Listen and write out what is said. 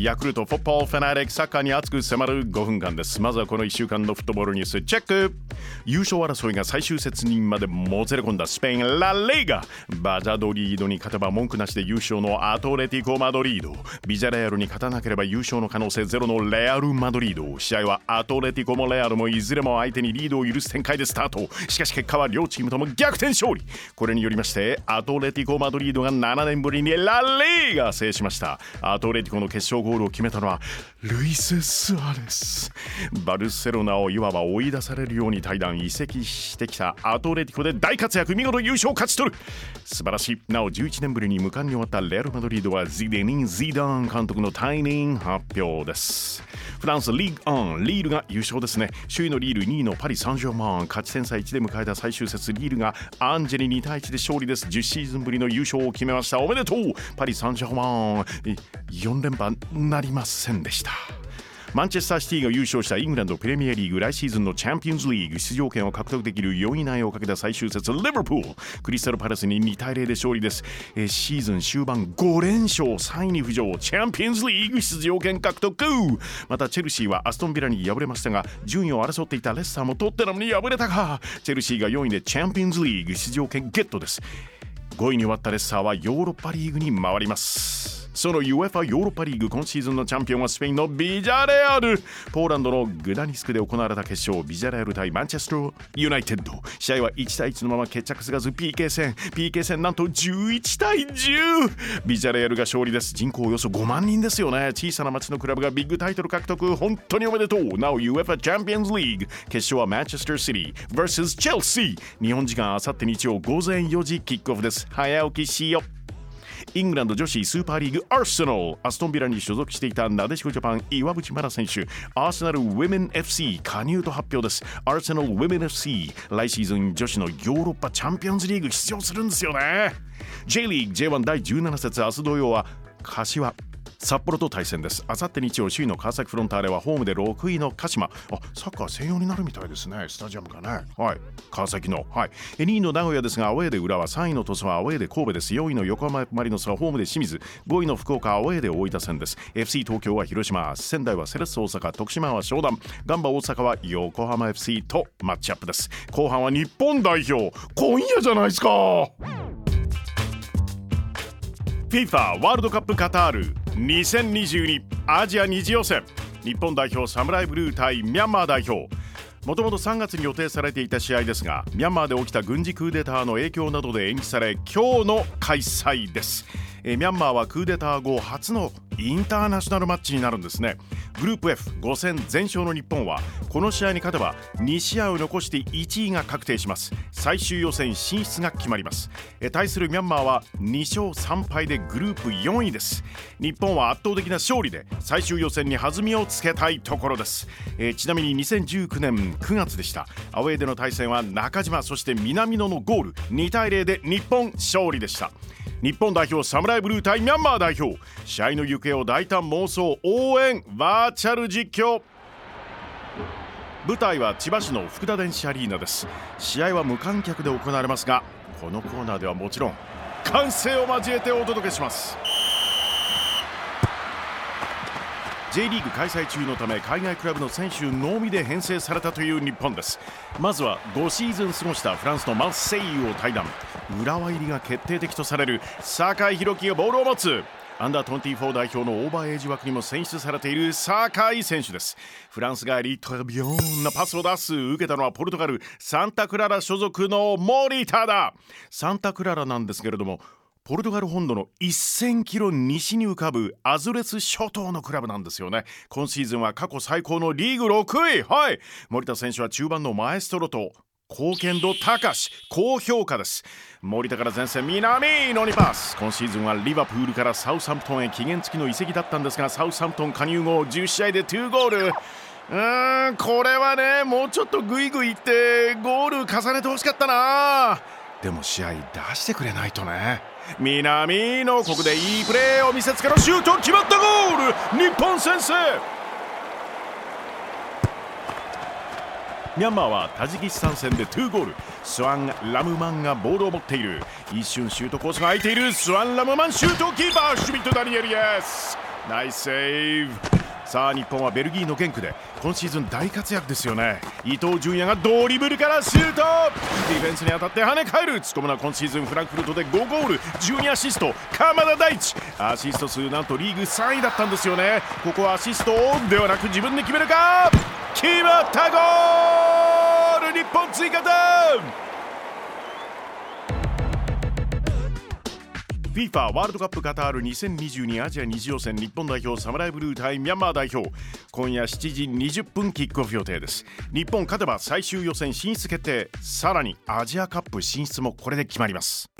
ヤクルトフォッポーフェナリックサッカーに熱く迫る5分間です。まずはこの1週間のフットボールニュース。チェック。優勝争いが最終節にまでもつれ込んだスペインラ・リーガ。バザドリードに勝てば文句なしで優勝のアトレティコ・マドリード。ビジャレアルに勝たなければ優勝の可能性ゼロのレアル・マドリード。試合はアトレティコもレアルもいずれも相手にリードを許す展開でスタート。しかし結果は両チームとも逆転勝利。これによりましてアトレティコ・マドリードが7年ぶりにラ・リーガ制しました。アトレティコの決勝ゴールを決めたのはルイス・スアレス。バルセロナをいわば追い出されるように退団移籍してきたアトレティコで大活躍見事優勝勝ち取る。素晴らしい。なお11年ぶりに無冠に終わったレアル・マドリードはジデニン・ゼダーン監督の退任発表です。フランスリーグアンリールが優勝ですね。首位のリール2位のパリ・サンジェルマン。勝ち点差1で迎えた最終節リールがアンジェリ2対1で勝利です。10シーズンぶりの優勝を決めました。おめでとう！パリ・サンジェルマン。4連覇なりませんでした。マンチェスターシティが優勝したイングランドプレミアリーグ来シーズンのチャンピオンズリーグ出場権を獲得できる4位以内をかけた最終節リバプールクリスタルパレスに2対0で勝利です。えーシーズン終盤5連勝3位に浮上チャンピオンズリーグ出場権獲得。またチェルシーはアストンビラに敗れましたが順位を争っていたレッサーもトッテナムに敗れたかチェルシーが4位でチャンピオンズリーグ出場権ゲットです。5位に終わったレッサーはヨーロッパリーグに回ります。その UEFA ヨーロッパリーグ今シーズンのチャンピオンはスペインのビジャレアル。ポーランドのグダニスクで行われた決勝。ビジャレアル対マンチェスターユナイテッド。試合は1対1のまま決着つかず。PK 戦。PK 戦なんと11対10ビジャレアルが勝利です。人口およそ5万人ですよね。小さな町のクラブがビッグタイトル獲得。本当におめでとう。なお UEFA チャンピオンズリーグ決勝はマンチェスターシティ vs チェルシー日本時間あさって日曜午前4時キックオフです。早起きしよう。イングランド女子スーパーリーグアーセナル。アストンビラに所属していたなでしこジャパン岩渕真奈選手。アーセナルウィメン FC 加入と発表です。アーセナルウィメン FC 来シーズン女子のヨーロッパチャンピオンズリーグ出場するんですよね。J リーグ J1 第17節明日土曜は柏札幌と対戦です。あさって日曜、首位の川崎フロンターレはホームで6位の鹿島。あ、サッカー専用になるみたいですね。スタジアムがね。はい。川崎の。はい。2位の名古屋ですが、アウェーで浦和、3位の鳥栖はアウェーで神戸です。4位の横浜マリノスはホームで清水、5位の福岡、アウェーで大分戦です。FC 東京は広島、仙台はセレッソ大阪、徳島は湘南、ガンバ大阪は横浜 FC とマッチアップです。後半は日本代表。今夜じゃないですか FIFA ワールドカップカタール2022アジア2次予選。日本代表サムライブルー対ミャンマー代表。もともと3月に予定されていた試合ですがミャンマーで起きた軍事クーデターの影響などで延期され今日の開催です。えミャンマーはクーデター後初のインターナショナルマッチになるんですね。グループ F5 戦全勝の日本はこの試合に勝てば2試合を残して1位が確定します。最終予選進出が決まります。対するミャンマーは2勝3敗でグループ4位です。日本は圧倒的な勝利で最終予選に弾みをつけたいところです、えちなみに2019年9月でした。アウェーでの対戦は中島そして南野のゴール2対0で日本勝利でした。日本代表サムライブルー対ミャンマー代表。試合の行方を大胆妄想応援バーチャル実況。舞台は千葉市の福田電子アリーナです。試合は無観客で行われますがこのコーナーではもちろん歓声を交えてお届けします。J リーグ開催中のため海外クラブの選手のみで編成されたという日本です。まずは5シーズン過ごしたフランスのマッセイユを対談。浦和入りが決定的とされる酒井宏樹がボールを持つ。アンダー24代表のオーバーエイジ枠にも選出されている酒井選手です。フランス帰りトラビヨンなパスを出す。受けたのはポルトガル。サンタクララ所属の森田だサンタクララなんですけれどもポルトガル本土の1000キロ西に浮かぶアズレス諸島のクラブなんですよね。今シーズンは過去最高のリーグ6位。はい。森田選手は中盤のマエストロと貢献度高し高評価です。森田から前線南野にパス。今シーズンはリバプールからサウサンプトンへ期限付きの移籍だったんですがサウサンプトン加入後10試合で2ゴール。うーんこれはねもうちょっとグイグイいってゴール重ねてほしかったな。でも試合出してくれないとね。南のここでいいプレーを見せつけのシュート決まったゴール。日本先制。ミャンマーはタジキスタン戦で2ゴール。スワン・ラムマンがボールを持っている。一瞬シュートコースが空いている。スワン・ラムマンシュートキーパーシュミット・ダニエル Yes。ナイスセーブ。さあ日本はベルギーのゲンクで今シーズン大活躍ですよね。伊東純也がドリブルからシュート。ディフェンスに当たって跳ね返る。突っ込むのは今シーズンフランクフルトで5ゴール。12アシスト鎌田大地。アシスト数なんとリーグ3位だったんですよね。ここはアシストではなく自分で決めるか？決まったゴール！FIFA ワールドカップカタール2022アジア二次予選日本代表サムライブルー対ミャンマー代表。今夜7時20分キックオフ予定です。日本勝てば最終予選進出決定。さらにアジアカップ進出もこれで決まります。